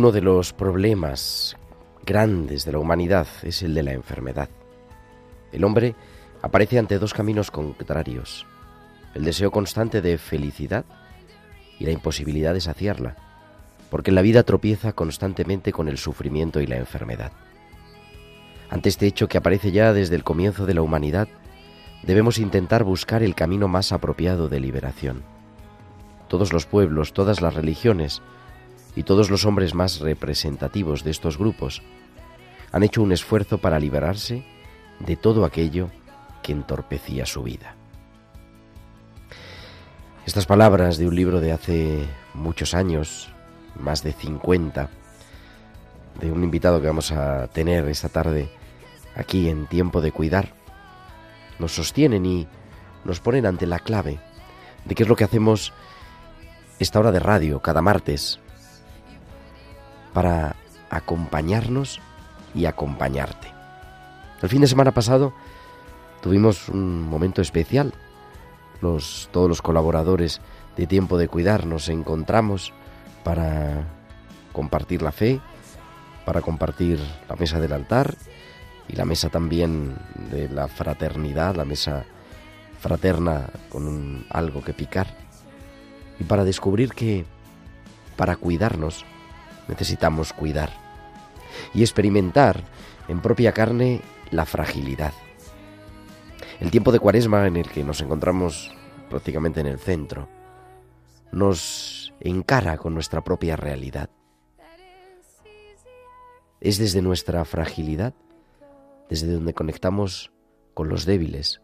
Uno de los problemas grandes de la humanidad es el de la enfermedad. El hombre aparece ante dos caminos contrarios, el deseo constante de felicidad y la imposibilidad de saciarla, porque la vida tropieza constantemente con el sufrimiento y la enfermedad. Ante este hecho que aparece ya desde el comienzo de la humanidad, debemos intentar buscar el camino más apropiado de liberación. Todos los pueblos, todas las religiones y todos los hombres más representativos de estos grupos han hecho un esfuerzo para liberarse de todo aquello que entorpecía su vida. Estas palabras de un libro de hace muchos años, más de 50, de un invitado que vamos a tener esta tarde aquí en Tiempo de Cuidar, nos sostienen y nos ponen ante la clave de qué es lo que hacemos esta hora de radio cada martes para acompañarnos y acompañarte. El fin de semana pasado tuvimos un momento especial. Los, todos los colaboradores de Tiempo de Cuidar nos encontramos para compartir la fe, para compartir la mesa del altar y la mesa también de la fraternidad, la mesa fraterna con algo que picar. Y para descubrir que para cuidarnos necesitamos cuidar y experimentar en propia carne la fragilidad. El tiempo de cuaresma en el que nos encontramos prácticamente en el centro nos encara con nuestra propia realidad. Es desde nuestra fragilidad, desde donde conectamos con los débiles,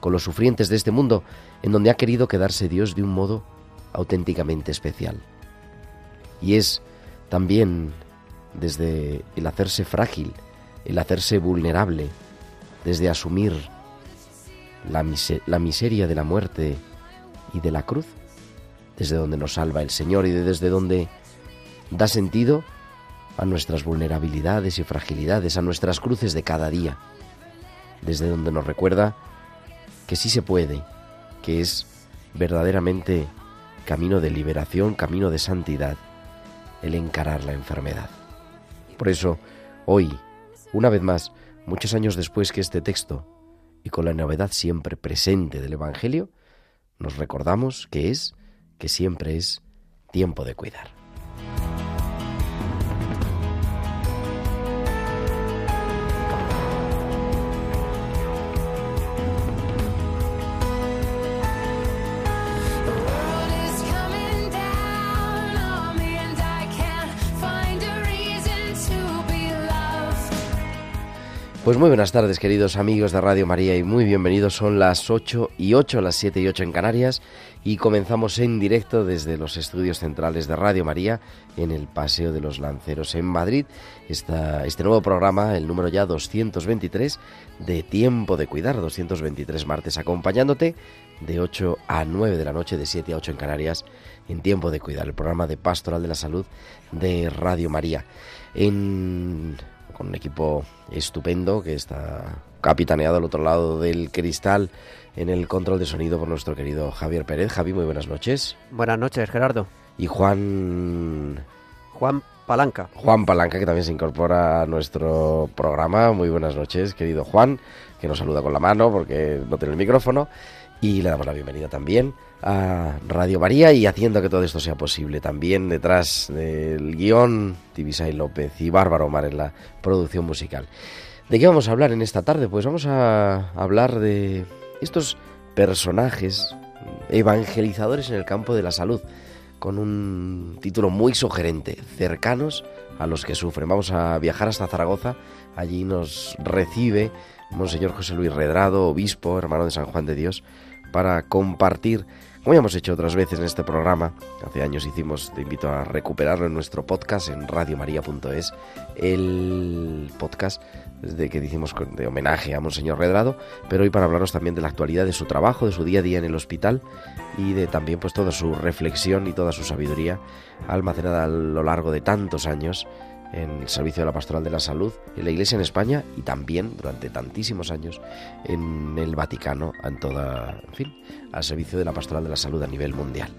con los sufrientes de este mundo, en donde ha querido quedarse Dios de un modo auténticamente especial. Y es también desde el hacerse frágil, el hacerse vulnerable, desde asumir la, la miseria de la muerte y de la cruz, desde donde nos salva el Señor y desde donde da sentido a nuestras vulnerabilidades y fragilidades, a nuestras cruces de cada día, desde donde nos recuerda que sí se puede, que es verdaderamente camino de liberación, camino de santidad, el encarar la enfermedad. Por eso, hoy, una vez más, muchos años después que este texto, y con la novedad siempre presente del Evangelio, nos recordamos que es, que siempre es, tiempo de cuidar. Pues muy buenas tardes, queridos amigos de Radio María, y muy bienvenidos. Son las 8 y 8, las 7 y 8 en Canarias, y comenzamos en directo desde los estudios centrales de Radio María en el Paseo de los Lanceros en Madrid. Este nuevo programa, el número ya 223 de Tiempo de Cuidar, 223 martes, acompañándote de 8 a 9 de la noche, de 7 a 8 en Canarias, en Tiempo de Cuidar, el programa de Pastoral de la Salud de Radio María. En con un equipo estupendo que está capitaneado al otro lado del cristal en el control de sonido por nuestro querido Javier Pérez. Javi, muy buenas noches. Buenas noches, Gerardo. Y Juan... Juan Palanca. Juan Palanca, que también se incorpora a nuestro programa. Muy buenas noches, querido Juan, que nos saluda con la mano porque no tiene el micrófono. Y le damos la bienvenida también a Radio María y haciendo que todo esto sea posible. También detrás del guion, Tibisay López y Bárbara Omar en la producción musical. ¿De qué vamos a hablar en esta tarde? Pues vamos a hablar de estos personajes evangelizadores en el campo de la salud, con un título muy sugerente, cercanos a los que sufren. Vamos a viajar hasta Zaragoza, allí nos recibe Monseñor José Luis Redrado, obispo, hermano de San Juan de Dios, para compartir, como ya hemos hecho otras veces en este programa, hace años hicimos, te invito a recuperarlo en nuestro podcast en radiomaria.es, el podcast de que hicimos de homenaje a Monseñor Redrado, pero hoy para hablaros también de la actualidad de su trabajo, de su día a día en el hospital y de también pues toda su reflexión y toda su sabiduría almacenada a lo largo de tantos años en el servicio de la pastoral de la salud en la Iglesia en España y también durante tantísimos años en el Vaticano, en toda, en fin, al servicio de la pastoral de la salud a nivel mundial.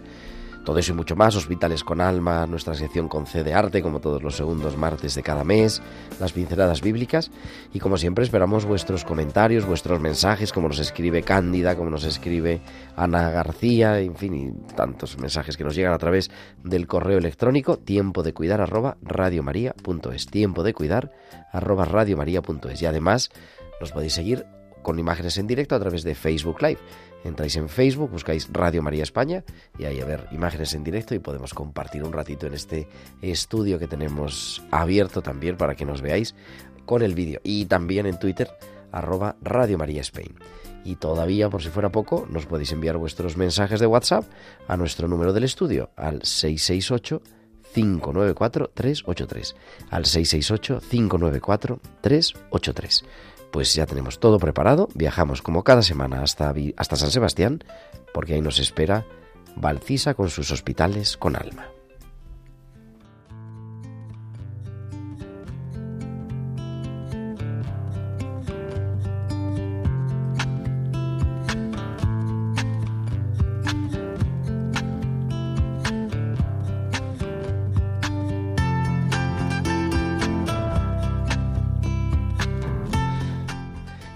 Todo eso y mucho más, Hospitales con Alma, nuestra sección con C de Arte, como todos los segundos martes de cada mes, las pinceladas bíblicas. Y como siempre, esperamos vuestros comentarios, vuestros mensajes, como nos escribe Cándida, como nos escribe Ana García, en fin, y tantos mensajes que nos llegan a través del correo electrónico tiempo de cuidar arroba radiomaria.es. Tiempo de cuidar arroba radiomaria.es. Y además, nos podéis seguir con imágenes en directo a través de Facebook Live. Entráis en Facebook, buscáis Radio María España y ahí a ver imágenes en directo y podemos compartir un ratito en este estudio que tenemos abierto también para que nos veáis con el vídeo. Y también en Twitter, arroba Radio María Spain. Y todavía, por si fuera poco, nos podéis enviar vuestros mensajes de WhatsApp a nuestro número del estudio, al 668 594 383. Al 668 594 383 pues ya tenemos todo preparado. Viajamos como cada semana hasta, hasta San Sebastián, porque ahí nos espera Valcisa con sus hospitales con alma.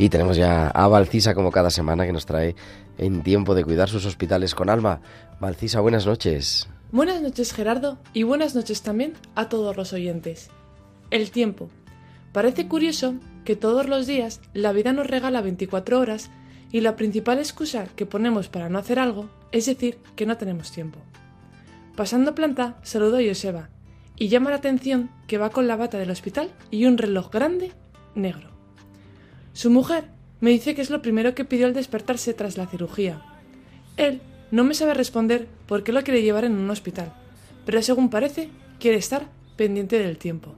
Y tenemos ya a Valcisa como cada semana que nos trae en tiempo de cuidar sus hospitales con alma. Valcisa, buenas noches. Buenas noches Gerardo y buenas noches también a todos los oyentes. El tiempo. Parece curioso que todos los días la vida nos regala 24 horas y la principal excusa que ponemos para no hacer algo es decir que no tenemos tiempo. Pasando planta, saludo a Joseba y llama la atención que va con la bata del hospital y un reloj grande negro. Su mujer me dice que es lo primero que pidió al despertarse tras la cirugía. Él no me sabe responder por qué lo quiere llevar en un hospital, pero según parece, quiere estar pendiente del tiempo.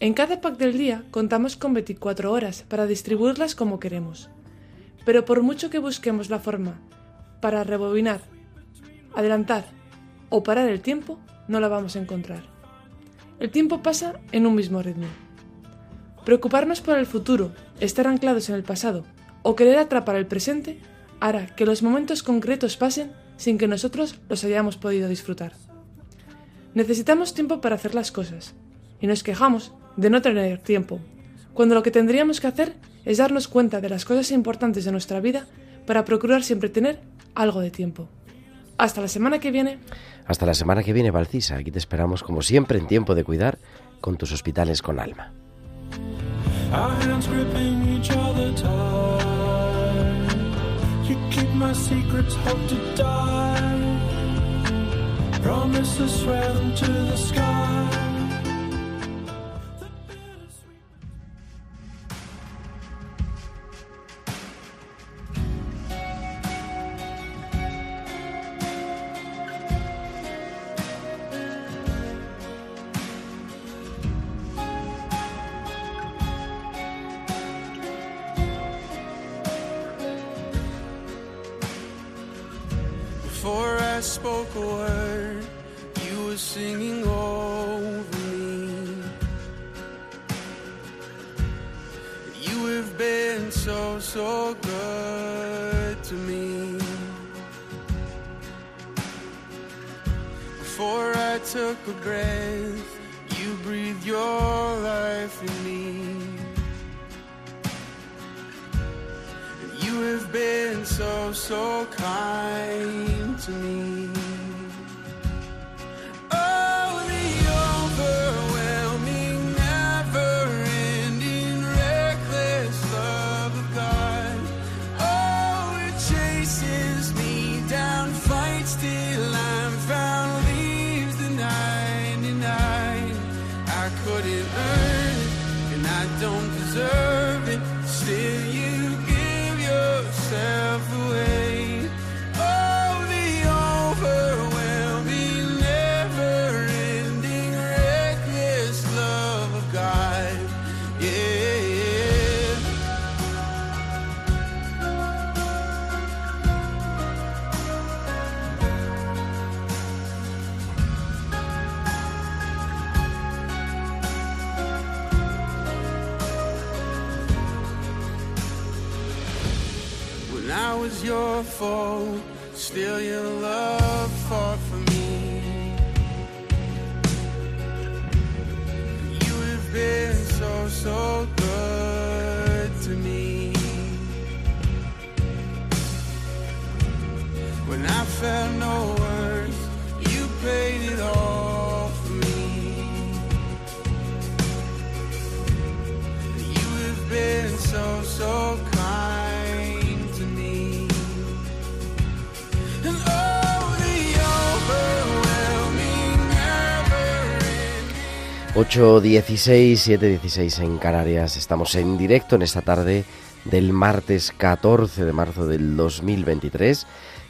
En cada pack del día contamos con 24 horas para distribuirlas como queremos, pero por mucho que busquemos la forma para rebobinar, adelantar o parar el tiempo, no la vamos a encontrar. El tiempo pasa en un mismo ritmo. Preocuparnos por el futuro, estar anclados en el pasado o querer atrapar el presente hará que los momentos concretos pasen sin que nosotros los hayamos podido disfrutar. Necesitamos tiempo para hacer las cosas y nos quejamos de no tener tiempo, cuando lo que tendríamos que hacer es darnos cuenta de las cosas importantes de nuestra vida para procurar siempre tener algo de tiempo. Hasta la semana que viene. Hasta la semana que viene, Valcisa. Aquí te esperamos como siempre en tiempo de cuidar con tus hospitales con alma. Our hands gripping each other tight. You keep my secrets, hope to die. Promises swear them to the sky. before I spoke a word, you were singing over me. You have been so, so good to me. Before I took a breath, you breathed your life in me. You have been so, so kind to me. 8.16, 7.16 en Canarias. Estamos en directo en esta tarde del martes 14 de marzo del 2023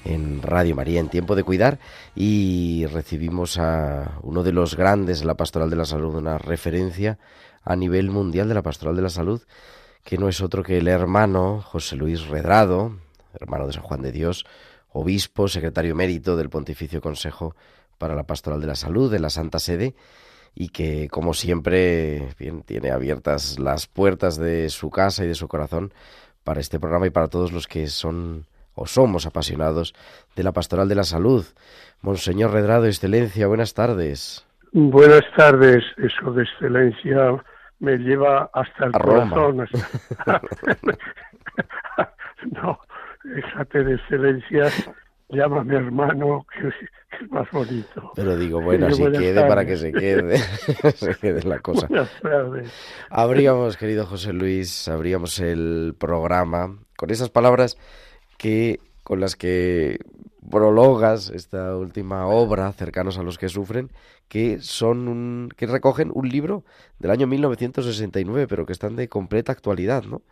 en Radio María en Tiempo de Cuidar y recibimos a uno de los grandes de la Pastoral de la Salud, una referencia a nivel mundial de la Pastoral de la Salud, que no es otro que el hermano José Luis Redrado, hermano de San Juan de Dios, obispo, secretario emérito del Pontificio Consejo para la Pastoral de la Salud de la Santa Sede y que, como siempre, bien, tiene abiertas las puertas de su casa y de su corazón para este programa y para todos los que son o somos apasionados de la Pastoral de la Salud. Monseñor Redrado, Excelencia, buenas tardes. Buenas tardes, eso de excelencia me lleva hasta el A corazón. hasta- no, déjate de excelencia, llámame hermano, que, que es más bonito. Pero digo, bueno, Sí, así quede para que se quede, se quede la cosa. Buenas tardes. Abríamos, querido José Luis, abríamos el programa con esas palabras que con las que prologas esta última obra, cercanos a los que sufren, que son un, que recogen un libro del año 1969, pero que están de completa actualidad, ¿no?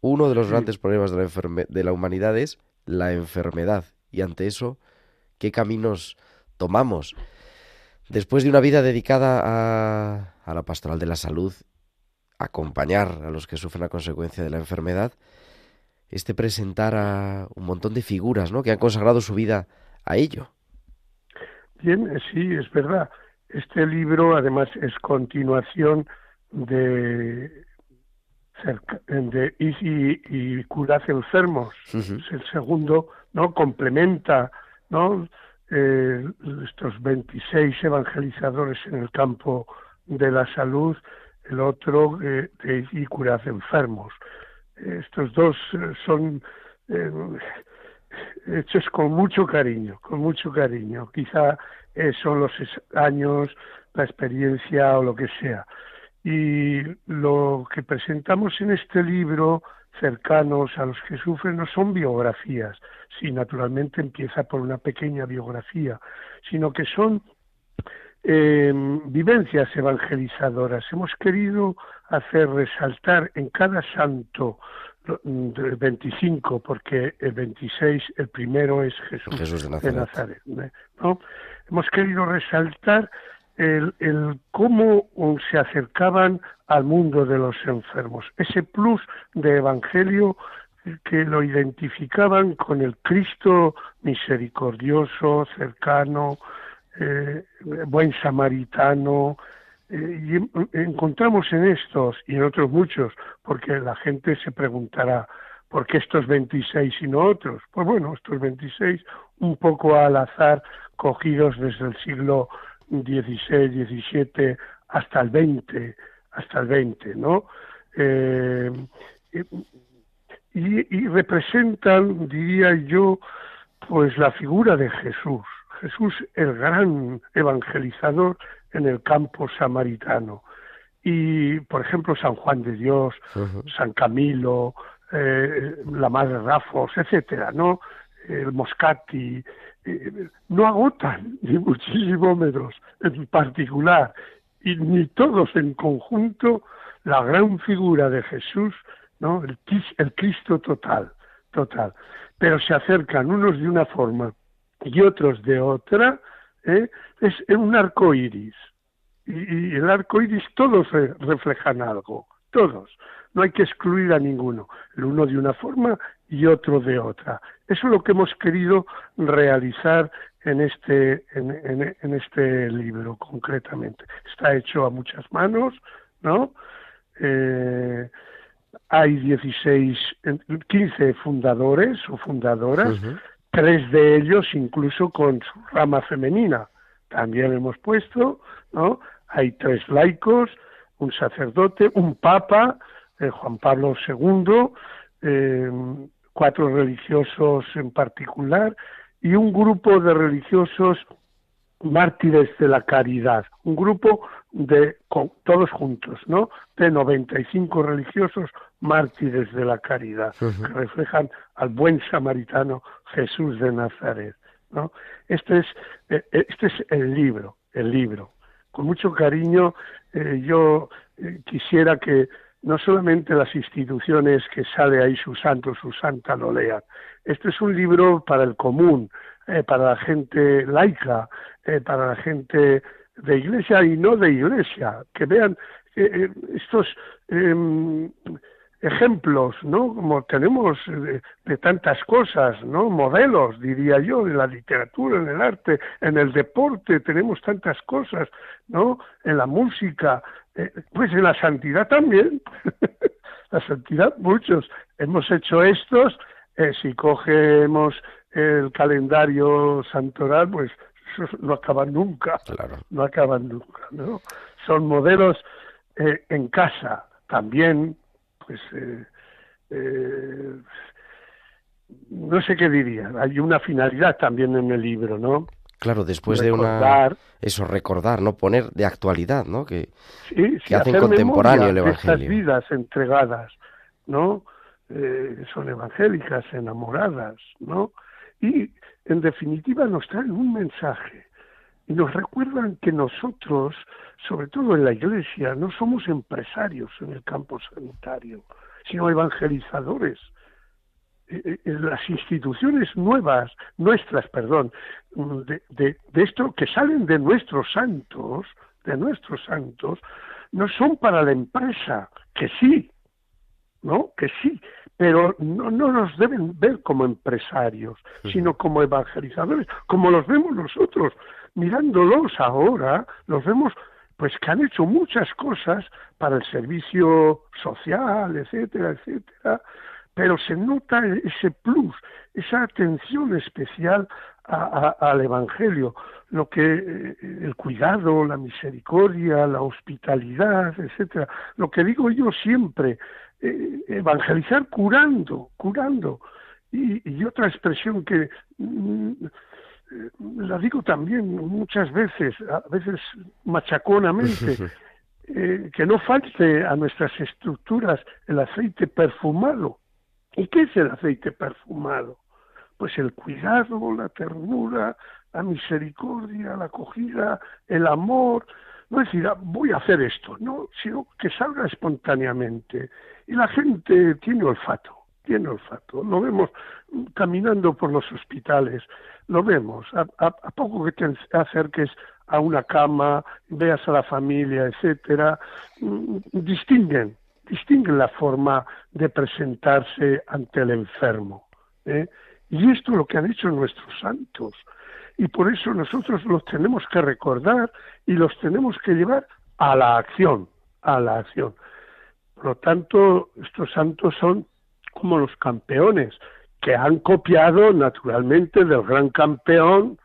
Uno de los Sí. grandes problemas de la, de la humanidad es la enfermedad y ante eso, ¿qué caminos tomamos? Después de una vida dedicada a, a la pastoral de la salud, acompañar a los que sufren a consecuencia de la enfermedad, este presentar a un montón de figuras, ¿no? Que han consagrado su vida a ello. Bien, eh, sí, es verdad. Este libro además es continuación de, de Easy y Curad enfermos. Es el segundo, ¿no? Complementa, ¿no? Eh, estos 26 evangelizadores en el campo de la salud, el otro eh, y curar enfermos. Estos dos eh, son eh, hechos con mucho cariño, con mucho cariño. Quizá son los años, la experiencia o lo que sea. Y lo que presentamos en este libro, cercanos a los que sufren, no son biografías, sí, naturalmente empieza por una pequeña biografía, sino que son eh, vivencias evangelizadoras. Hemos querido hacer resaltar en cada santo lo- del 25, porque el 26, el primero es Jesús, Jesús de de Nazaret. Nazaret, ¿no? Hemos querido resaltar el, el acercaban al mundo de los enfermos, ese plus de evangelio que lo identificaban con el Cristo misericordioso, cercano, eh, buen samaritano, Eh, y en- encontramos en estos y en otros muchos, porque la gente se preguntará, ¿por qué estos 26 y no otros? Pues bueno, estos 26 un poco al azar, cogidos desde el siglo XVI, XVII hasta el XX, hasta el XX, ¿no? Eh, y, y representan, diría yo, pues la figura de Jesús. Jesús, el gran evangelizador en el campo samaritano. Y, por ejemplo, San Juan de Dios. San Camilo, eh, la Madre Rafos, etcétera, ¿no? El Moscati, eh, no agotan, ni muchísimo menos, en particular, y ni todos en conjunto, la gran figura de Jesús, ¿no? El, el Cristo total, total. Pero se acercan unos de una forma y otros de otra, ¿eh? es un arco iris. Y, el arco iris todos re- reflejan algo, todos. No hay que excluir a ninguno, el uno de una forma y otro de otra. Eso es lo que hemos querido realizar en este, en, en- en este libro concretamente. Está hecho a muchas manos, ¿no? Eh, hay 16, en- 15 fundadores o fundadoras, tres de ellos incluso con su rama femenina. También hemos puesto, ¿no? Hay tres laicos, un sacerdote, un papa, eh, Juan Pablo II, eh, cuatro religiosos en particular y un grupo de religiosos mártires de la caridad, un grupo de con- todos juntos, ¿no? De 95 religiosos mártires de la caridad que reflejan al buen samaritano Jesús de Nazaret, ¿no? Este es eh, eh, este es el libro, el libro. Con mucho cariño eh, yo eh, quisiera que no solamente las instituciones que sale ahí su santo, su santa lo lean. Este es un libro para el común, eh, para la gente laica, eh, para la gente de iglesia y no de iglesia, que vean eh, eh, estos em, ejemplos, ¿no? Como tenemos de, tantas cosas, ¿no? Modelos, diría yo, en la literatura, en el arte, en el deporte, tenemos tantas cosas, ¿no? En la música, pues en la santidad también. la santidad, muchos. Hemos hecho estos, eh, si cogemos el calendario santoral, pues no acaba nunca Claro. no acaban nunca, ¿no? Son modelos eh, en casa también, pues eh, eh, no sé qué diría. Hay una finalidad también en el libro, ¿no? Claro, después de una... Eso, recordar, ¿no? Poner de actualidad, ¿no? Que sí, sí, que hacen contemporáneo el de estas Evangelio. vidas entregadas, ¿no? Eh, son evangélicas, enamoradas, ¿no? Y en definitiva nos traen un mensaje y nos recuerdan que nosotros, sobre todo en la Iglesia, no somos empresarios en el campo sanitario, sino evangelizadores. Eh, eh, Las instituciones nuevas, nuestras, perdón, de, de, de esto que salen de nuestros santos, de nuestros santos, no son para la empresa, que sí, ¿no? Que sí, pero no, no nos deben ver como empresarios, sino como evangelizadores, como los vemos nosotros. Mirándolos ahora, los vemos pues que han hecho muchas cosas para el servicio social, etcétera, etcétera, pero se nota ese plus, esa atención especial a- a- al Evangelio, lo que eh, el cuidado, la misericordia, la hospitalidad, etcétera. Lo que digo yo siempre, eh, evangelizar curando, curando. Y, y otra expresión que mm, eh, la digo también muchas veces, a veces machaconamente, eh, que no falte a nuestras estructuras el aceite perfumado. ¿Y qué es el aceite perfumado? Pues el cuidado, la ternura, la misericordia, la acogida, el amor. No es decir, "Ah, voy a hacer esto, no, sino que salga espontáneamente. Y la gente tiene olfato, tiene olfato. Lo vemos caminando por los hospitales, lo vemos. A, a- a poco que te acerques a una cama, veas a la familia, etcétera, mm, distinguen, distinguen la forma de presentarse ante el enfermo. ¿eh? Y esto es lo que han hecho nuestros santos. Y por eso nosotros los tenemos que recordar y los tenemos que llevar a la acción, a la acción. Por lo tanto, estos santos son como los campeones que han copiado naturalmente del gran campeón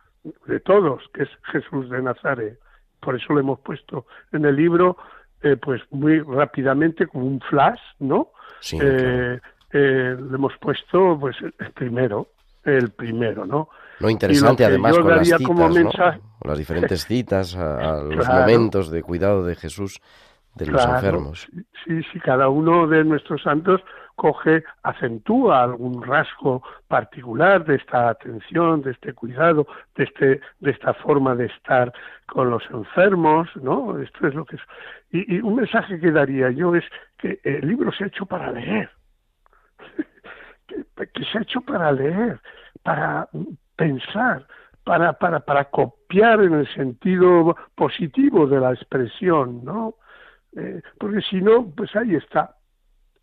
de todos, que es Jesús de Nazaret. Por eso lo hemos puesto en el libro, eh, pues muy rápidamente, como un flash, ¿no? Sí, Eh, eh, le hemos puesto, pues, el primero, el primero, ¿no? Lo interesante, además, con las daría citas, como ¿no? mensaje- Con las diferentes citas, a, a los Claro. momentos de cuidado de Jesús de los Claro, enfermos. Sí, sí, cada uno de nuestros santos coge, acentúa algún rasgo particular de esta atención, de este cuidado, de este, de esta forma de estar con los enfermos, ¿no? Esto es lo que es. Y, un mensaje que daría yo es que el libro se ha hecho para leer, que, que se ha hecho para leer, para pensar, para, para, para copiar en el sentido positivo de la expresión, ¿no? Eh, porque si no, pues ahí está.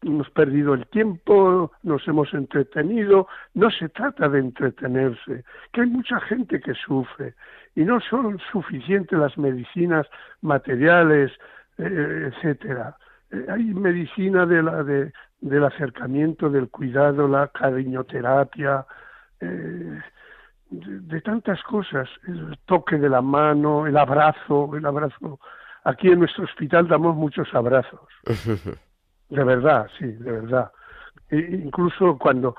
Hemos perdido el tiempo, nos hemos entretenido. No se trata de entretenerse, que hay mucha gente que sufre y no son suficientes las medicinas materiales, eh, etcétera. Eh, hay medicina de la, de, del acercamiento, del cuidado, la cariñoterapia, eh, de, de tantas cosas, el toque de la mano, el abrazo, el abrazo. Aquí en nuestro hospital damos muchos abrazos. De verdad, sí, de verdad. E incluso cuando,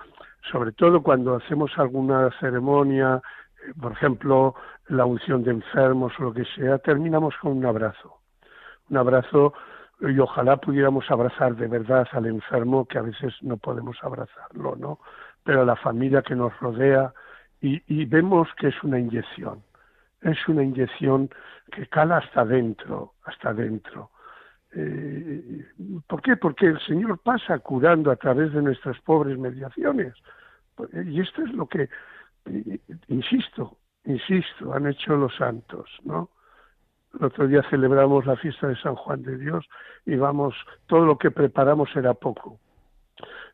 sobre todo cuando hacemos alguna ceremonia, eh, por ejemplo, la unción de enfermos o lo que sea, terminamos con un abrazo. Un abrazo y ojalá pudiéramos abrazar de verdad al enfermo, que a veces no podemos abrazarlo, ¿no? Pero a la familia que nos rodea y, y vemos que es una inyección. Es una inyección que cala hasta adentro, hasta adentro. Eh, ¿Por qué? Porque el Señor pasa curando a través de nuestras pobres mediaciones. Y esto es lo que, insisto, insisto, han hecho los santos, ¿no? El otro día celebramos la fiesta de San Juan de Dios y vamos, todo lo que preparamos era poco,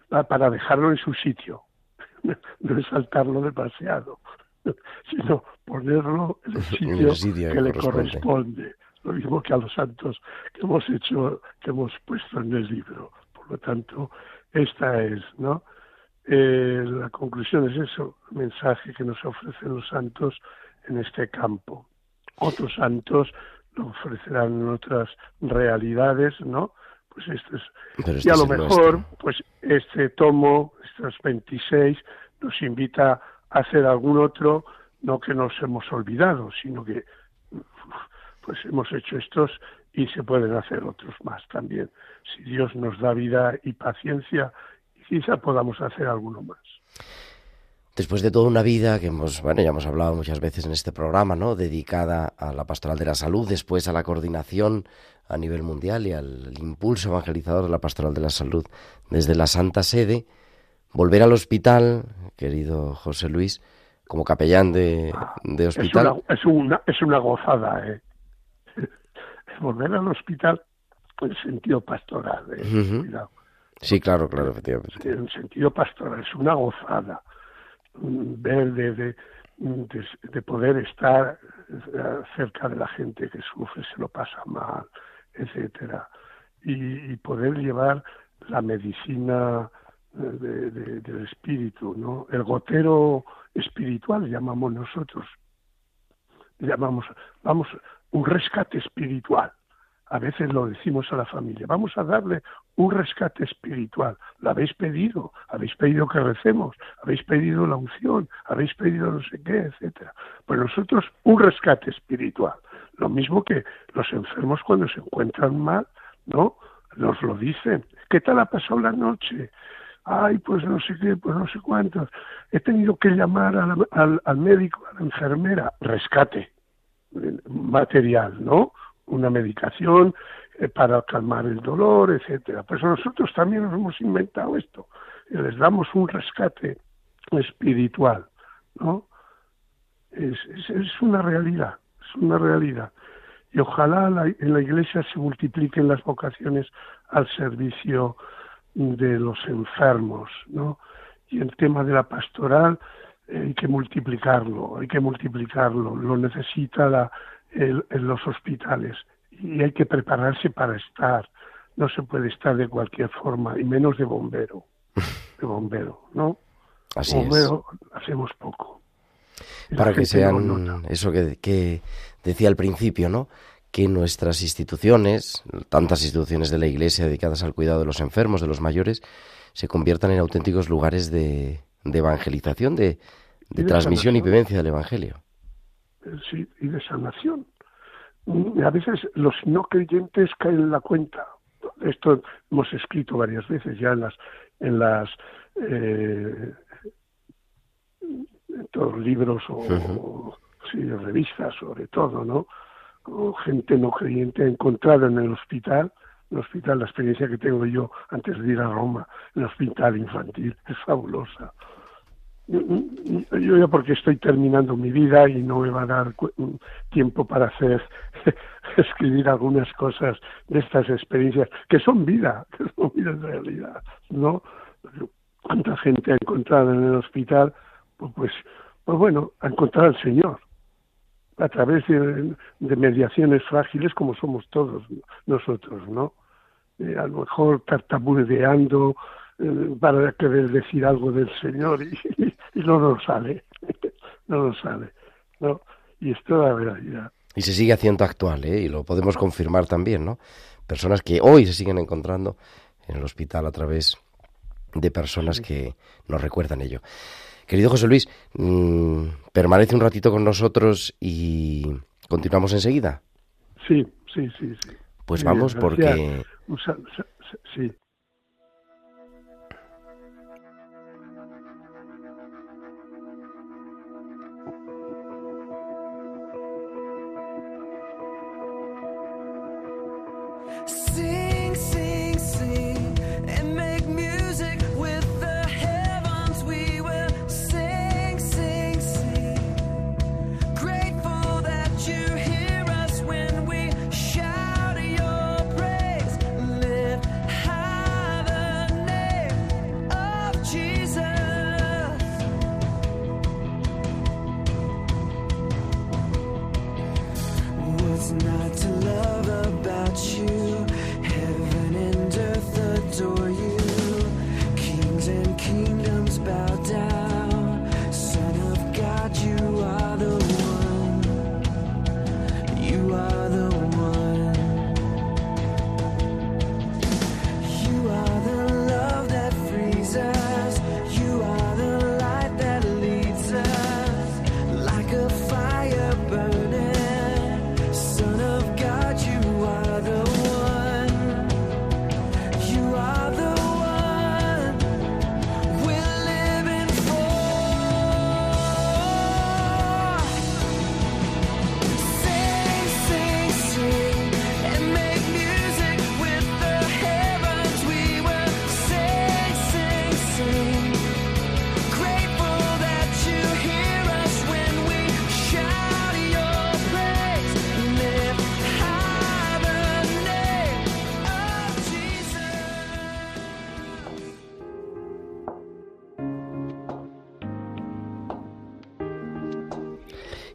para dejarlo en su sitio, no exaltarlo demasiado, sino ponerlo en el sitio, En el sitio que que le corresponde. corresponde lo mismo que a los santos que hemos hecho, que hemos puesto en el libro. Por lo tanto, esta es, ¿no? Eh, la conclusión es eso, el mensaje que nos ofrecen los santos en este campo. Otros santos lo ofrecerán en otras realidades, ¿no? Pues esto es, Pero y este a es lo mejor, nuestro. pues este tomo, estos 26, nos invita a hacer algún otro, no que nos hemos olvidado, sino que pues hemos hecho estos y se pueden hacer otros más también. Si Dios nos da vida y paciencia, quizá podamos hacer alguno más. Después de toda una vida que hemos, bueno, ya hemos hablado muchas veces en este programa, ¿no? Dedicada a la pastoral de la salud, después a la coordinación a nivel mundial y al impulso evangelizador de la pastoral de la salud desde la Santa Sede, volver al hospital, querido José Luis, como capellán de, de Es hospital. una, es una, es una gozada, ¿eh? Volver al hospital en sentido pastoral, ¿eh? Cuidado. Sí, claro, claro, efectivamente. en sentido pastoral, es una gozada mm, ver de, de, de, de poder estar eh, cerca de la gente que sufre, se lo pasa mal, etcétera, y, y poder llevar la medicina eh, de- de- del espíritu, ¿no? El gotero espiritual llamamos nosotros, llamamos, vamos, un rescate espiritual. A veces lo decimos a la familia, vamos a darle un rescate espiritual. Lo habéis pedido, habéis pedido que recemos, habéis pedido la unción, habéis pedido no sé qué, etcétera. Pues nosotros un rescate espiritual. Lo mismo que los enfermos cuando se encuentran mal, ¿no? Nos lo dicen. ¿Qué tal ha pasado la noche? Ay, pues no sé qué, pues no sé cuántos. He tenido que llamar la- al, al médico, a la enfermera, rescate material, ¿no? Una medicación eh, para calmar el dolor, etcétera. Pues nosotros también nos hemos inventado esto. y les damos un rescate espiritual, ¿no? Es, una realidad, es una realidad. Y ojalá la- en la Iglesia se multipliquen las vocaciones al servicio de los enfermos, ¿no? Y el tema de la pastoral hay que multiplicarlo, hay que multiplicarlo, lo necesita la, el- en los hospitales. Y hay que prepararse para estar. No se puede estar de cualquier forma, y menos de bombero. De bombero, ¿no? Así es. bombero hacemos poco. Para que no sean eso que, que decía al principio, ¿no? Que nuestras instituciones, tantas instituciones de la Iglesia dedicadas al cuidado de los enfermos, de los mayores, se conviertan en auténticos lugares de, de evangelización, de, de transmisión y vivencia del Evangelio. Eh, sí, y de sanación. Mm, A veces los no creyentes caen en la cuenta. Esto hemos escrito varias veces ya en las en las eh, en todos los libros o sí, revistas sobre todo, ¿no? O gente no creyente encontrada en el hospital, en el hospital la experiencia que tengo yo antes de ir a Roma, en el hospital infantil es fabulosa. Yo ya porque estoy terminando mi vida y no me va a dar cu- tiempo para hacer escribir algunas cosas de estas experiencias que son vida, que son vida en realidad, ¿no? Cuánta gente ha encontrado en el hospital, pues, pues, pues bueno, a encontrar al Señor a través de, de mediaciones frágiles como somos todos nosotros, ¿no? Eh, a lo mejor tartamudeando eh, para querer decir algo del Señor y, y no nos sale, no nos sale, ¿no? Y esto es la realidad. Y se sigue haciendo actual, ¿eh? Y lo podemos confirmar también, ¿no? Personas que hoy se siguen encontrando en el hospital a través de personas que nos recuerdan ello. Querido José Luis, mm, permanece un ratito con nosotros y continuamos enseguida. Sí, sí, sí, sí. Pues Sí, vamos gracias. porque sí.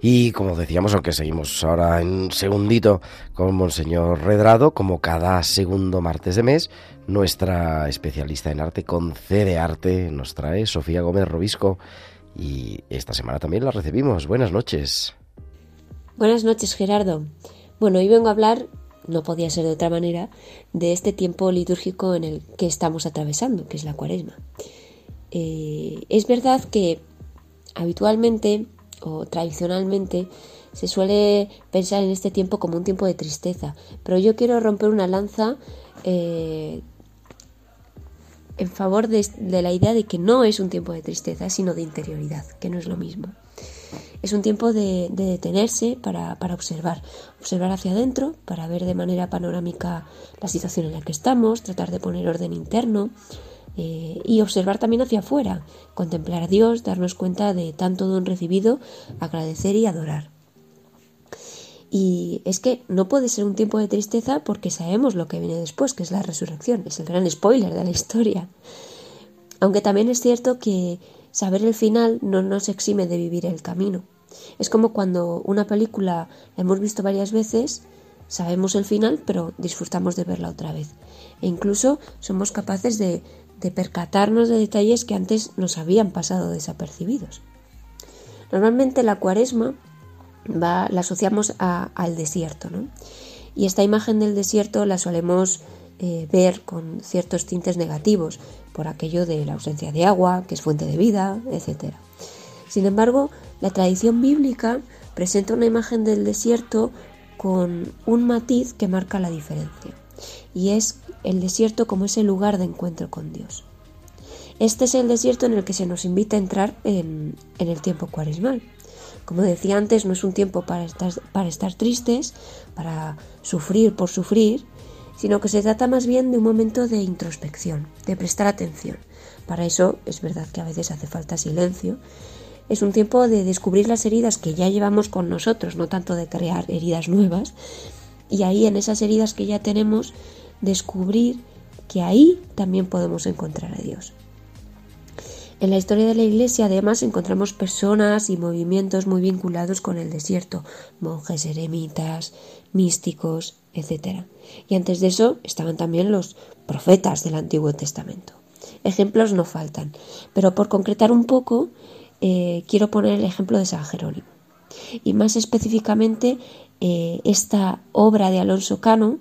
Y como decíamos, aunque seguimos ahora en un segundito con Monseñor Redrado, como cada segundo martes de mes, nuestra especialista en arte con C de Arte nos trae Sofía Gómez Robisco. Y esta semana también la recibimos. Buenas noches. Buenas noches, Gerardo. Bueno, hoy vengo a hablar, no podía ser de otra manera, de este tiempo litúrgico en el que estamos atravesando, que es la cuaresma. Eh, es verdad que habitualmente o tradicionalmente se suele pensar en este tiempo como un tiempo de tristeza, pero yo quiero romper una lanza eh, en favor de, la idea de que no es un tiempo de tristeza, sino de interioridad, que no es lo mismo. Es un tiempo de, de detenerse para, para observar, observar hacia adentro, para ver de manera panorámica la situación en la que estamos, tratar de poner orden interno eh, y observar también hacia afuera, contemplar a Dios, darnos cuenta de tanto don recibido, agradecer y adorar. Y es que no puede ser un tiempo de tristeza porque sabemos lo que viene después, que es la resurrección, es el gran spoiler de la historia. Aunque también es cierto que saber el final no nos exime de vivir el camino. Es como cuando una película la hemos visto varias veces sabemos el final, pero disfrutamos de verla otra vez. E incluso somos capaces de, de percatarnos de detalles que antes nos habían pasado desapercibidos. Normalmente la cuaresma va, la asociamos al desierto, ¿no? Y esta imagen del desierto la solemos eh, ver con ciertos tintes negativos, por aquello de la ausencia de agua, que es fuente de vida, etc. Sin embargo, la tradición bíblica presenta una imagen del desierto con un matiz que marca la diferencia, y es el desierto como ese lugar de encuentro con Dios. Este es el desierto en el que se nos invita a entrar en, el tiempo cuaresmal. Como decía antes, no es un tiempo para estar tristes, para sufrir por sufrir, sino que se trata más bien de un momento de introspección, de prestar atención. Para eso es verdad que a veces hace falta silencio. Es un tiempo de descubrir las heridas que ya llevamos con nosotros, no tanto de crear heridas nuevas. Y ahí, en esas heridas que ya tenemos, descubrir que ahí también podemos encontrar a Dios. En la historia de la Iglesia además encontramos personas y movimientos muy vinculados con el desierto, monjes eremitas, místicos, etc. Y antes de eso estaban también los profetas del Antiguo Testamento. Ejemplos no faltan, pero por concretar un poco eh, quiero poner el ejemplo de San Jerónimo. Y más específicamente eh, esta obra de Alonso Cano,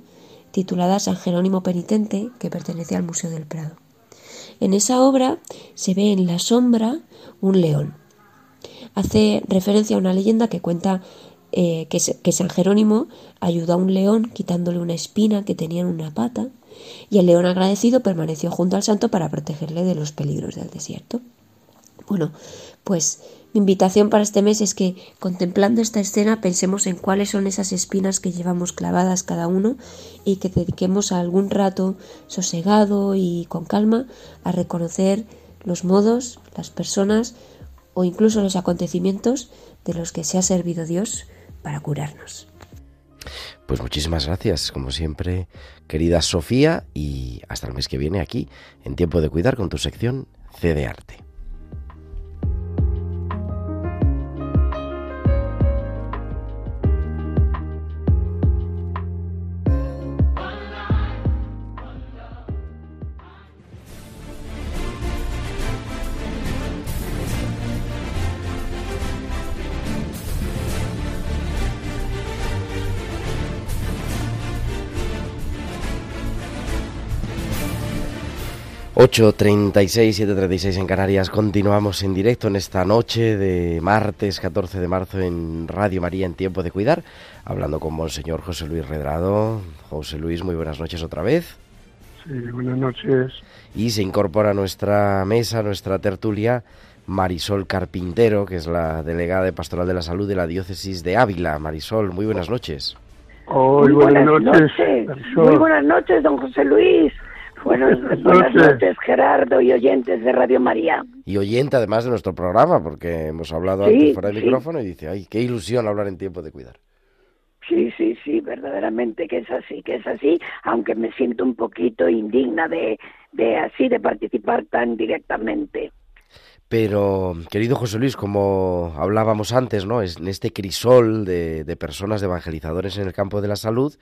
titulada San Jerónimo Penitente, que pertenece al Museo del Prado. En esa obra se ve en la sombra un león. Hace referencia a una leyenda que cuenta eh, que, que, San Jerónimo ayudó a un león quitándole una espina que tenía en una pata y el león agradecido permaneció junto al santo para protegerle de los peligros del desierto. Bueno, pues mi invitación para este mes es que contemplando esta escena pensemos en cuáles son esas espinas que llevamos clavadas cada uno y que dediquemos algún rato sosegado y con calma a reconocer los modos, las personas o incluso los acontecimientos de los que se ha servido Dios para curarnos. Pues muchísimas gracias, como siempre, querida Sofía, y hasta el mes que viene aquí, en Tiempo de Cuidar, con tu sección C de Arte. Ocho treinta y seis, siete treinta y seis en Canarias. Continuamos en directo en esta noche de martes 14 de marzo en Radio María en Tiempo de Cuidar, hablando con Monseñor José Luis Redrado. José Luis, muy buenas noches otra vez. Sí, buenas noches. Y se incorpora a nuestra mesa, a nuestra tertulia, Marisol Carpintero, que es la delegada de Pastoral de la Salud de la Diócesis de Ávila. Marisol, muy buenas noches. Hoy, Muy buenas, buenas noches. Muy buenas noches, don José Luis. Buenas, Buenas noches. noches, Gerardo y oyentes de Radio María. Y oyente además de nuestro programa, porque hemos hablado Sí, antes fuera de sí. micrófono y dice, ay, qué ilusión hablar en Tiempo de Cuidar. Sí, sí, sí, verdaderamente que es así, que es así, aunque me siento un poquito indigna de, de así, de participar tan directamente. Pero, querido José Luis, como hablábamos antes, ¿no? Es en este crisol de, de personas, de evangelizadores en el campo de la salud,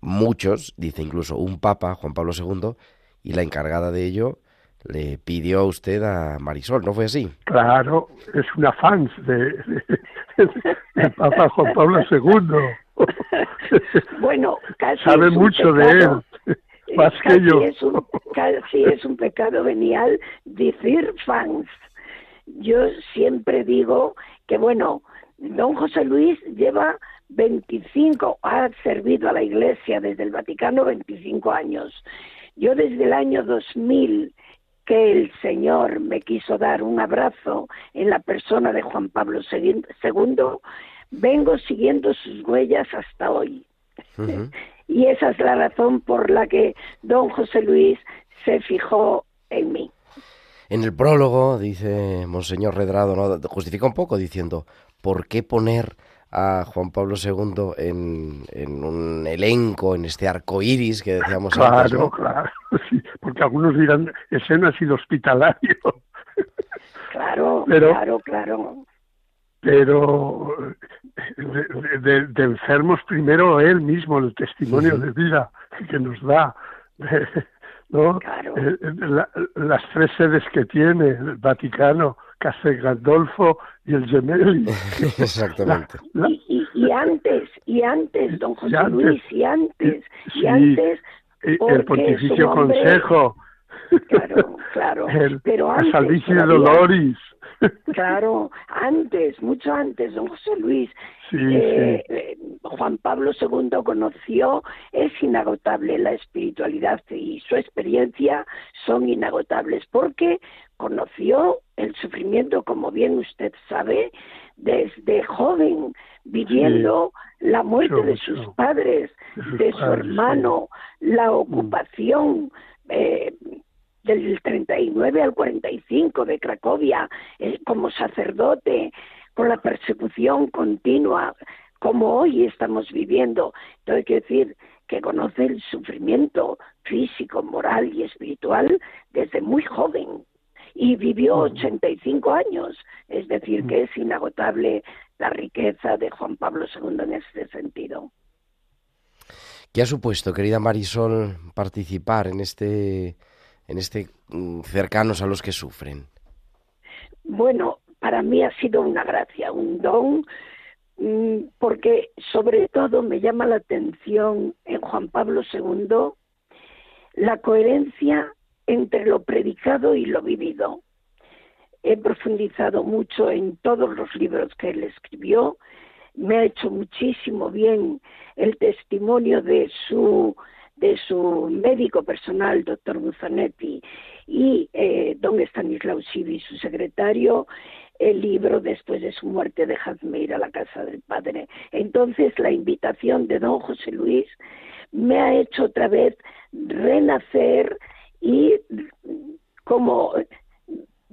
muchos, dice incluso un papa, Juan Pablo II, y la encargada de ello le pidió a usted a Marisol, ¿no fue así? Claro, es una fans de, del Papa Juan Pablo II. Bueno, casi Sabe es un mucho de pecado. él, más que casi yo. Es un, casi es un pecado venial decir fans. Yo siempre digo que, bueno, don José Luis lleva 25, ha servido a la Iglesia desde el Vaticano 25 años. Yo desde el año 2000 que el Señor me quiso dar un abrazo en la persona de Juan Pablo II, vengo siguiendo sus huellas hasta hoy. Y esa es la razón por la que don José Luis se fijó en mí. En el prólogo, dice Monseñor Redrado, ¿no? justifica un poco diciendo, ¿por qué poner a Juan Pablo II en, en un elenco, en este arco iris que decíamos antes? Claro, ¿no? claro, sí, porque algunos dirán, ese no ha sido hospitalario, Claro, Pero- claro, claro. pero de, de- de enfermos primero él mismo, el testimonio de vida que nos da, ¿no? Claro. Eh, eh, la- las tres sedes que tiene, el Vaticano, Castel Gandolfo y el Gemelli. Exactamente. La- Y, y- y antes, y antes, don José antes. Luis, y antes, y antes, y porque el Pontificio Consejo, claro, claro, el, pero antes todavía- Doloris. Claro, antes, mucho antes, don José Luis, Sí, eh, sí. eh, Juan Pablo II conoció, es inagotable la espiritualidad y su experiencia son inagotables porque conoció el sufrimiento, como bien usted sabe, desde joven, viviendo la muerte mucho, de mucho. sus padres, De sus de su padres, sí. hermano, la ocupación. eh, del 39 al 45 de Cracovia eh, como sacerdote, con la persecución continua, como hoy estamos viviendo. Entonces, que decir que conoce el sufrimiento físico, moral y espiritual desde muy joven y vivió 85 años, es decir, que es inagotable la riqueza de Juan Pablo II en este sentido. ¿Qué ha supuesto, querida Marisol, participar en este, en este mm, cercanos a los que sufren? Bueno, para mí ha sido una gracia, un don, mm, porque sobre todo me llama la atención en Juan Pablo II la coherencia entre lo predicado y lo vivido. He profundizado mucho en todos los libros que él escribió, me ha hecho muchísimo bien el testimonio de su de su médico personal, doctor Buzanetti, y eh, don Stanislao Sivi, su secretario, el libro después de su muerte, Dejadme ir a la casa del Padre. Entonces, la invitación de don José Luis me ha hecho otra vez renacer y como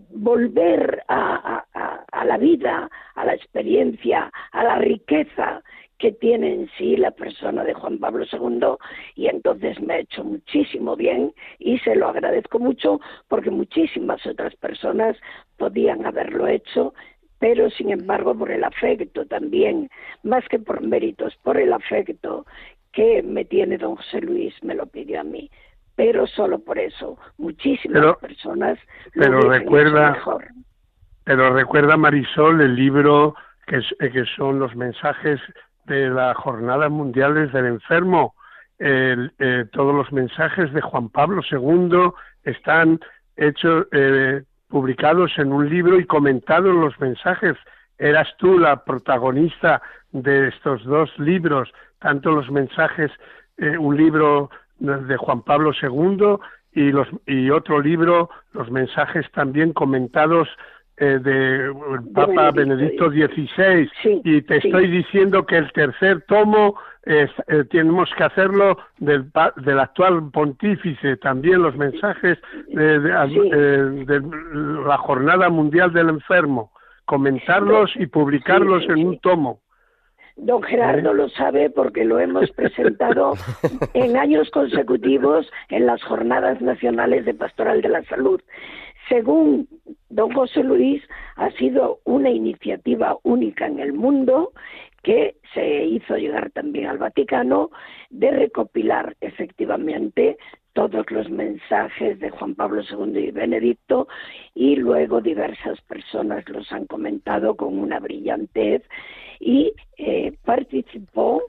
volver a, a- la vida, a la experiencia, a la riqueza que tiene en sí la persona de Juan Pablo II y entonces me ha hecho muchísimo bien y se lo agradezco mucho porque muchísimas otras personas podían haberlo hecho pero sin embargo por el afecto también, más que por méritos, por el afecto que me tiene don José Luis, me lo pidió a mí, pero solo por eso, muchísimas Pero- personas lo pero recuerda- mejor. Pero recuerda, Marisol, el libro que, es- eh, que son los mensajes de las Jornadas Mundiales del Enfermo. El- eh, todos los mensajes de Juan Pablo II están hechos, eh, publicados en un libro y comentados los mensajes. Eras tú la protagonista de estos dos libros, tanto los mensajes, eh, un libro de Juan Pablo II y, los, y otro libro, los mensajes también comentados eh, de Papa Benedicto Benedicto XVI. Sí, y te sí. estoy diciendo que el tercer tomo es- eh, tenemos que hacerlo del, del actual pontífice, también los mensajes de, de- Sí. eh, de la Jornada Mundial del Enfermo, comentarlos y publicarlos en un tomo. Don Gerardo lo sabe porque lo hemos presentado en años consecutivos en las Jornadas Nacionales de Pastoral de la Salud. Según don José Luis, ha sido una iniciativa única en el mundo que se hizo llegar también al Vaticano de recopilar efectivamente todos los mensajes de Juan Pablo II y Benedicto y luego diversas personas los han comentado con una brillantez y eh, participó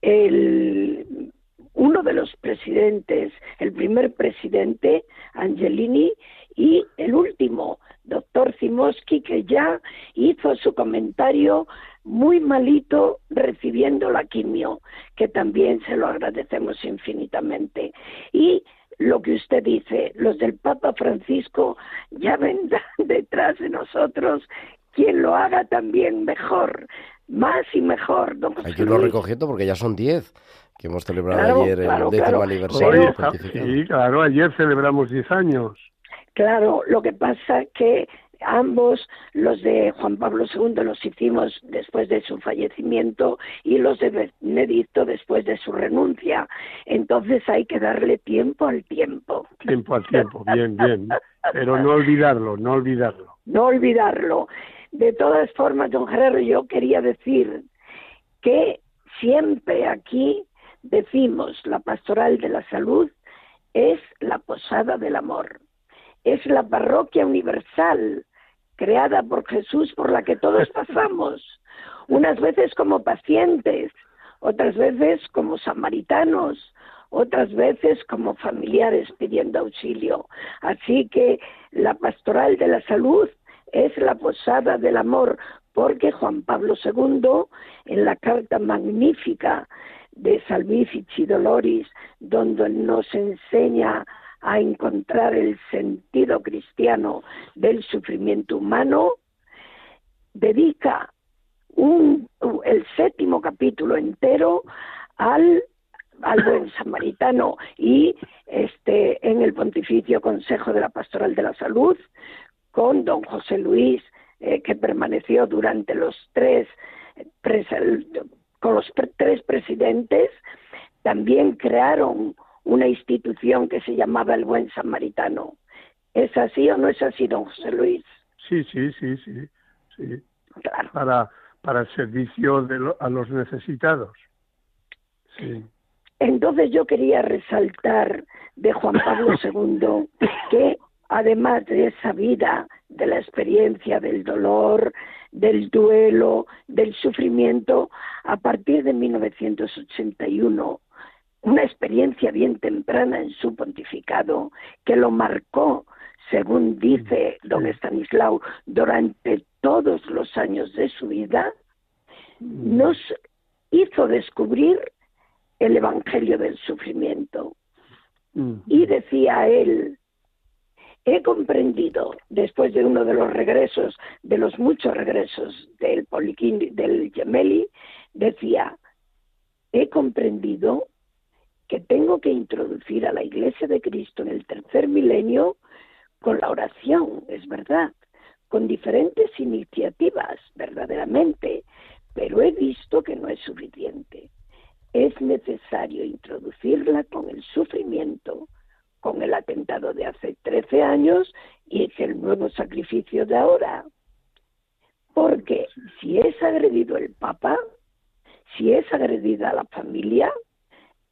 el, uno de los presidentes, el primer presidente, Angelini, y el último, doctor Zimoski, que ya hizo su comentario muy malito recibiendo la quimio, que también se lo agradecemos infinitamente. Y lo que usted dice, los del Papa Francisco ya vendrán detrás de nosotros, quien lo haga también mejor, más y mejor, don Hay José que irlo Luis. recogiendo porque ya son 10 que hemos celebrado Claro, ayer claro, el décimo claro. aniversario sí, claro, ayer celebramos 10 años. Claro, lo que pasa que ambos, los de Juan Pablo II, los hicimos después de su fallecimiento y los de Benedicto después de su renuncia. Entonces hay que darle tiempo al tiempo. Tiempo al tiempo, bien, bien. Pero no olvidarlo, no olvidarlo. no olvidarlo. De todas formas, don Gerardo, yo quería decir que siempre aquí decimos la pastoral de la salud es la posada del amor, es la parroquia universal creada por Jesús por la que todos pasamos, unas veces como pacientes, otras veces como samaritanos, otras veces como familiares pidiendo auxilio. Así que la pastoral de la salud es la posada del amor, porque Juan Pablo II, en la carta magnífica de Salvifici Doloris, donde nos enseña a encontrar el sentido cristiano del sufrimiento humano, dedica un, el séptimo capítulo entero al al buen samaritano y este en el pontificio consejo de la pastoral de la salud con don José Luis eh, que permaneció durante los tres pres, con los tres presidentes también crearon una institución que se llamaba el buen samaritano. Es así o no es así don José Luis sí sí sí sí sí. Claro. para para el servicio de lo, a los necesitados. Sí. Entonces yo quería resaltar de Juan Pablo II que además de esa vida, de la experiencia del dolor, del duelo, del sufrimiento, a partir de 1981, una experiencia bien temprana en su pontificado que lo marcó, según dice don Stanislao, durante todos los años de su vida, nos hizo descubrir el Evangelio del Sufrimiento. Mm. Y decía él, he comprendido, después de uno de los regresos, de los muchos regresos del Poliquín, del Gemelli, decía, he comprendido que tengo que introducir a la Iglesia de Cristo en el tercer milenio con la oración, es verdad, con diferentes iniciativas, verdaderamente, pero he visto que no es suficiente. Es necesario introducirla con el sufrimiento, con el atentado de hace 13 años y es el nuevo sacrificio de ahora. Porque si es agredido el Papa, si es agredida la familia,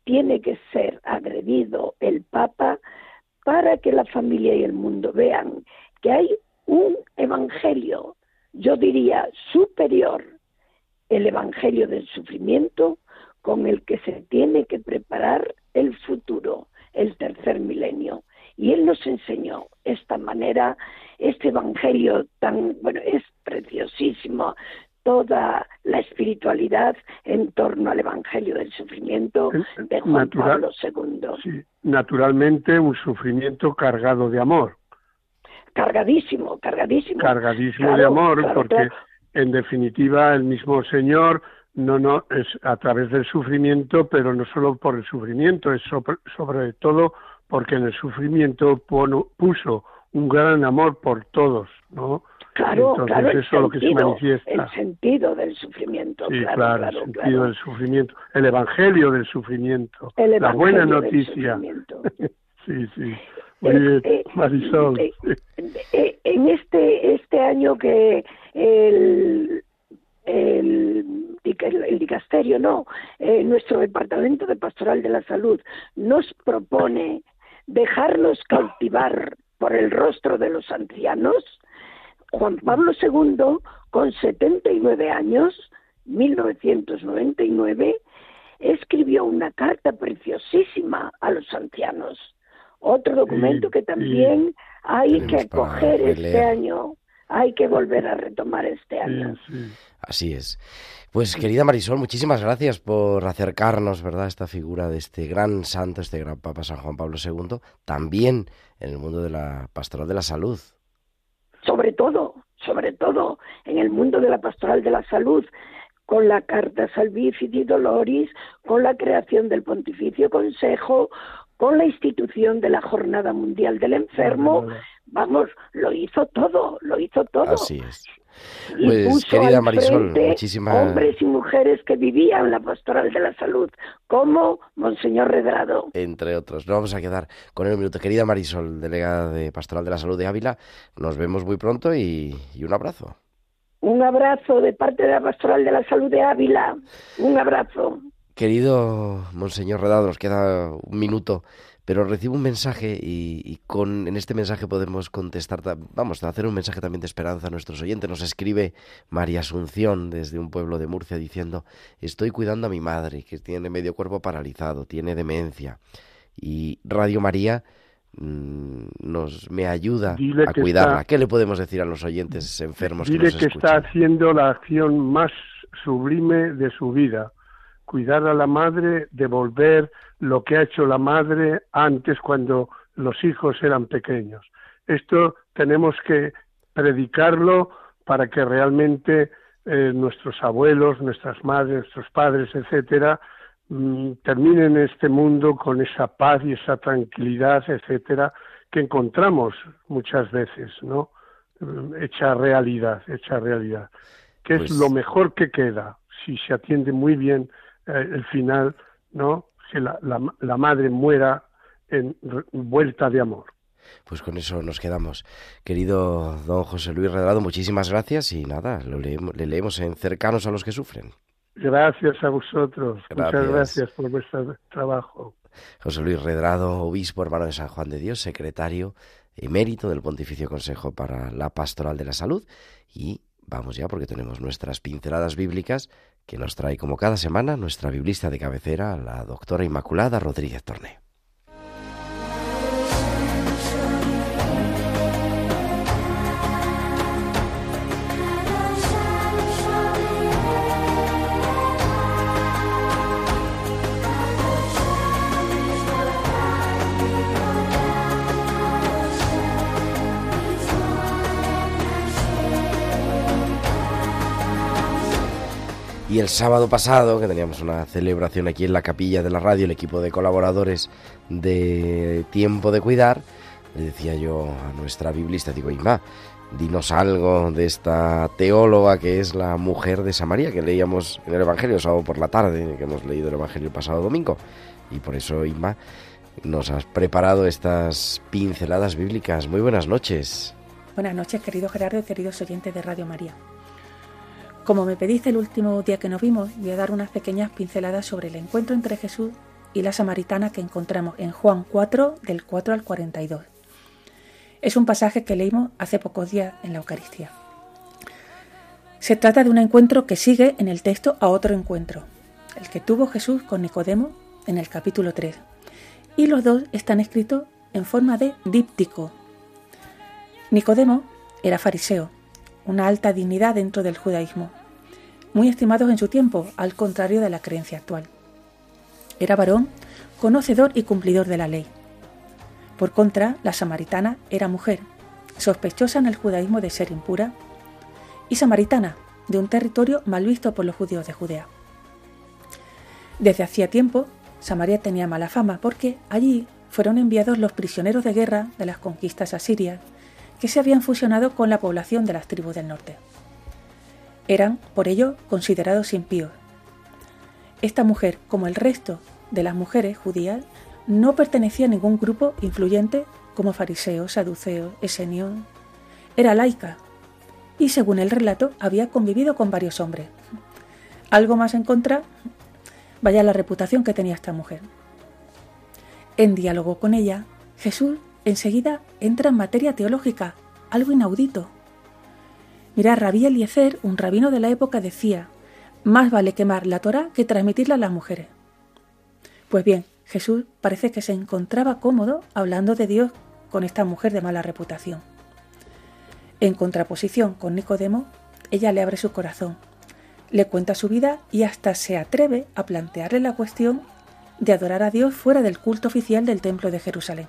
tiene que ser agredido el Papa para que la familia y el mundo vean que hay un evangelio, yo diría superior, el evangelio del sufrimiento, con el que se tiene que preparar el futuro, el tercer milenio. Y Él nos enseñó esta manera, este Evangelio tan, bueno, es preciosísimo, toda la espiritualidad en torno al Evangelio del sufrimiento de Juan Natural, Pablo II. Sí, naturalmente un sufrimiento cargado de amor. Cargadísimo, cargadísimo. Cargadísimo claro, de amor, claro, porque claro. en definitiva el mismo Señor no, no, es a través del sufrimiento, pero no solo por el sufrimiento, es sobre, sobre todo porque en el sufrimiento pono, puso un gran amor por todos, ¿no? Claro, Entonces, claro, el eso es lo que se sentido, manifiesta. el sentido del sufrimiento, Sí, claro, claro, claro, el sentido claro. del sufrimiento, el evangelio del sufrimiento, El la buena evangelio del noticia. sufrimiento. sí, sí. Muy bien, Eh, Marisol. eh, Eh, en este este año que el el, el, dicasterio, no, eh, nuestro departamento de pastoral de la salud nos propone dejarnos cautivar por el rostro de los ancianos. Juan Pablo II, con 79 años, 1999, escribió una carta preciosísima a los ancianos. Otro documento que también hay que para coger este año, hay que volver a retomar este año. sí. Así es. Pues querida Marisol, muchísimas gracias por acercarnos, ¿verdad?, a esta figura de este gran santo, este gran Papa San Juan Pablo II, también en el mundo de la pastoral de la salud. sobre todo, sobre todo en el mundo de la pastoral de la salud, con la Carta Salvifici Doloris, con la creación del Pontificio Consejo, con la institución de la Jornada Mundial del Enfermo, vamos, lo hizo todo, lo hizo todo. Así es. Y Pues, puso querida al Marisol, muchísimas- hombres y mujeres que vivían la pastoral de la salud, como Monseñor Redrado. Entre otros. No vamos a quedar con el minuto. Querida Marisol, delegada de Pastoral de la Salud de Ávila, nos vemos muy pronto y, y un abrazo. Un abrazo de parte de la Pastoral de la Salud de Ávila. Un abrazo. Querido Monseñor Redado, nos queda un minuto, pero recibo un mensaje y, y con en este mensaje podemos contestar, ta- vamos a hacer un mensaje también de esperanza a nuestros oyentes. Nos escribe María Asunción desde un pueblo de Murcia diciendo, estoy cuidando a mi madre que tiene medio cuerpo paralizado, tiene demencia y Radio María mm, nos me ayuda Dile a cuidarla. está- ¿Qué le podemos decir a los oyentes enfermos que Dile nos que escuchan? está haciendo la acción más sublime de su vida, cuidar a la madre, devolver lo que ha hecho la madre antes cuando los hijos eran pequeños. Esto tenemos que predicarlo para que realmente eh, nuestros abuelos, nuestras madres, nuestros padres, etcétera, mm, terminen este mundo con esa paz y esa tranquilidad, etcétera, que encontramos muchas veces, ¿no? Mm, Hecha realidad, hecha realidad. Que Pues- es lo mejor que queda si se atiende muy bien el final, ¿no? Que la, la, la madre muera en vuelta de amor. Pues con eso nos quedamos. Querido don José Luis Redrado, muchísimas gracias y nada, lo leemos, le leemos en Cercanos a los que sufren. Gracias a vosotros. Gracias. Muchas gracias por vuestro trabajo. José Luis Redrado, obispo hermano de San Juan de Dios, secretario emérito del Pontificio Consejo para la Pastoral de la Salud. Y vamos ya porque tenemos nuestras pinceladas bíblicas que nos trae como cada semana nuestra biblista de cabecera, la doctora Inmaculada Rodríguez Torné. Y el sábado pasado, que teníamos una celebración aquí en la capilla de la radio, el equipo de colaboradores de Tiempo de Cuidar, le decía yo a nuestra biblista, digo, Inma, dinos algo de esta teóloga que es la mujer de Samaria, que leíamos en el Evangelio el sábado por la tarde, que hemos leído el Evangelio el pasado domingo. Y por eso, Inma, nos has preparado estas pinceladas bíblicas. Muy buenas noches. Buenas noches, querido Gerardo y queridos oyentes de Radio María. Como me pediste el último día que nos vimos, voy a dar unas pequeñas pinceladas sobre el encuentro entre Jesús y la samaritana que encontramos en Juan 4, del 4 al 42. Es un pasaje que leímos hace pocos días en la Eucaristía. Se trata de un encuentro que sigue en el texto a otro encuentro, el que tuvo Jesús con Nicodemo en el capítulo 3. Y los dos están escritos en forma de díptico, Nicodemo era fariseo, una alta dignidad dentro del judaísmo, muy estimados en su tiempo, al contrario de la creencia actual. Era varón, conocedor y cumplidor de la ley. Por contra, la samaritana era mujer, sospechosa en el judaísmo de ser impura, y samaritana, de un territorio mal visto por los judíos de Judea. Desde hacía tiempo, Samaria tenía mala fama porque allí fueron enviados los prisioneros de guerra de las conquistas asirias que se habían fusionado con la población de las tribus del norte. Eran, por ello, considerados impíos. Esta mujer, como el resto de las mujeres judías, no pertenecía a ningún grupo influyente como fariseos, saduceos, esenios. Era laica y, según el relato, había convivido con varios hombres. Algo más en contra, vaya la reputación que tenía esta mujer. En diálogo con ella, Jesús enseguida entra en materia teológica, algo inaudito. Mira, Rabí Eliezer, un rabino de la época, decía, más vale quemar la Torah que transmitirla a las mujeres. Pues bien, Jesús parece que se encontraba cómodo hablando de Dios con esta mujer de mala reputación. En contraposición con Nicodemo, ella le abre su corazón, le cuenta su vida y hasta se atreve a plantearle la cuestión de adorar a Dios fuera del culto oficial del Templo de Jerusalén.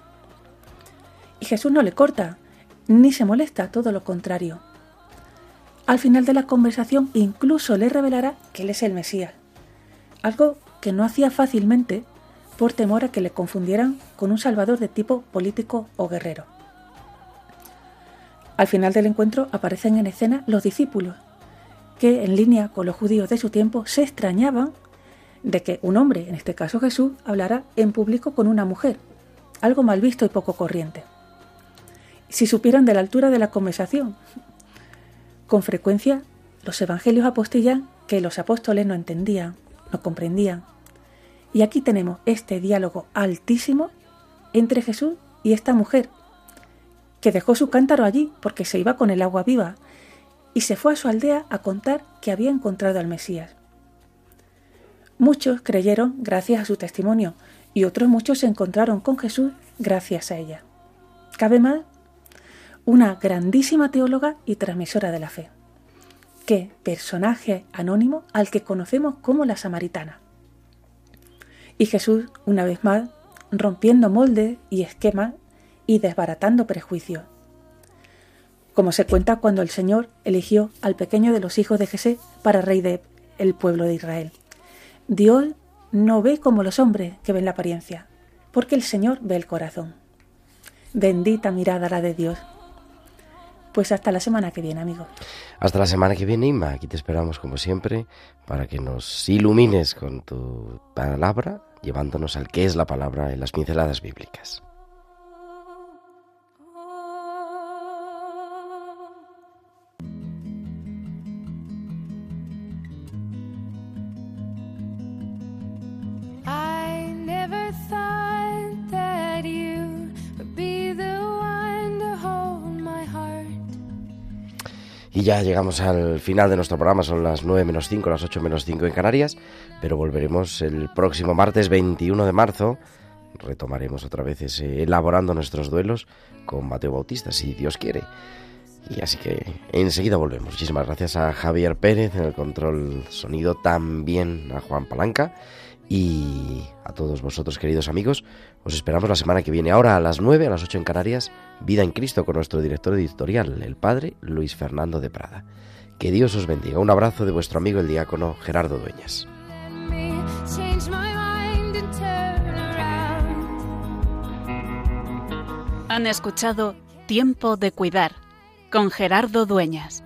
Y Jesús no le corta, ni se molesta, todo lo contrario. Al final de la conversación incluso le revelará que él es el Mesías, algo que no hacía fácilmente por temor a que le confundieran con un salvador de tipo político o guerrero. Al final del encuentro aparecen en escena los discípulos, que en línea con los judíos de su tiempo se extrañaban de que un hombre, en este caso Jesús, hablara en público con una mujer, algo mal visto y poco corriente. Si supieran de la altura de la conversación, con frecuencia los evangelios apostillan que los apóstoles no entendían, no comprendían. Y aquí tenemos este diálogo altísimo entre Jesús y esta mujer, que dejó su cántaro allí porque se iba con el agua viva y se fue a su aldea a contar que había encontrado al Mesías. Muchos creyeron gracias a su testimonio y otros muchos se encontraron con Jesús gracias a ella. Cabe más, una grandísima teóloga y transmisora de la fe. Qué personaje anónimo al que conocemos como la samaritana. Y Jesús, una vez más, rompiendo moldes y esquemas y desbaratando prejuicios. Como se cuenta cuando el Señor eligió al pequeño de los hijos de Jesé para rey del el pueblo de Israel. Dios no ve como los hombres que ven la apariencia, porque el Señor ve el corazón. Bendita mirada la de Dios. Pues hasta la semana que viene, amigos. Hasta la semana que viene, Inma. Aquí te esperamos como siempre para que nos ilumines con tu palabra, llevándonos al que es la palabra en las pinceladas bíblicas. Ya llegamos al final de nuestro programa, son las 9 menos 5, las 8 menos 5 en Canarias, pero volveremos el próximo martes 21 de marzo. Retomaremos otra vez ese elaborando nuestros duelos con Mateo Bautista, si Dios quiere. Y así que enseguida volvemos. Muchísimas gracias a Javier Pérez en el control sonido, también a Juan Palanca y a todos vosotros, queridos amigos. Os esperamos la semana que viene, ahora a las 9, a las 8 en Canarias, Vida en Cristo con nuestro director editorial, el padre Luis Fernando de Prada. Que Dios os bendiga. Un abrazo de vuestro amigo el diácono Gerardo Dueñas. Han escuchado Tiempo de Cuidar con Gerardo Dueñas.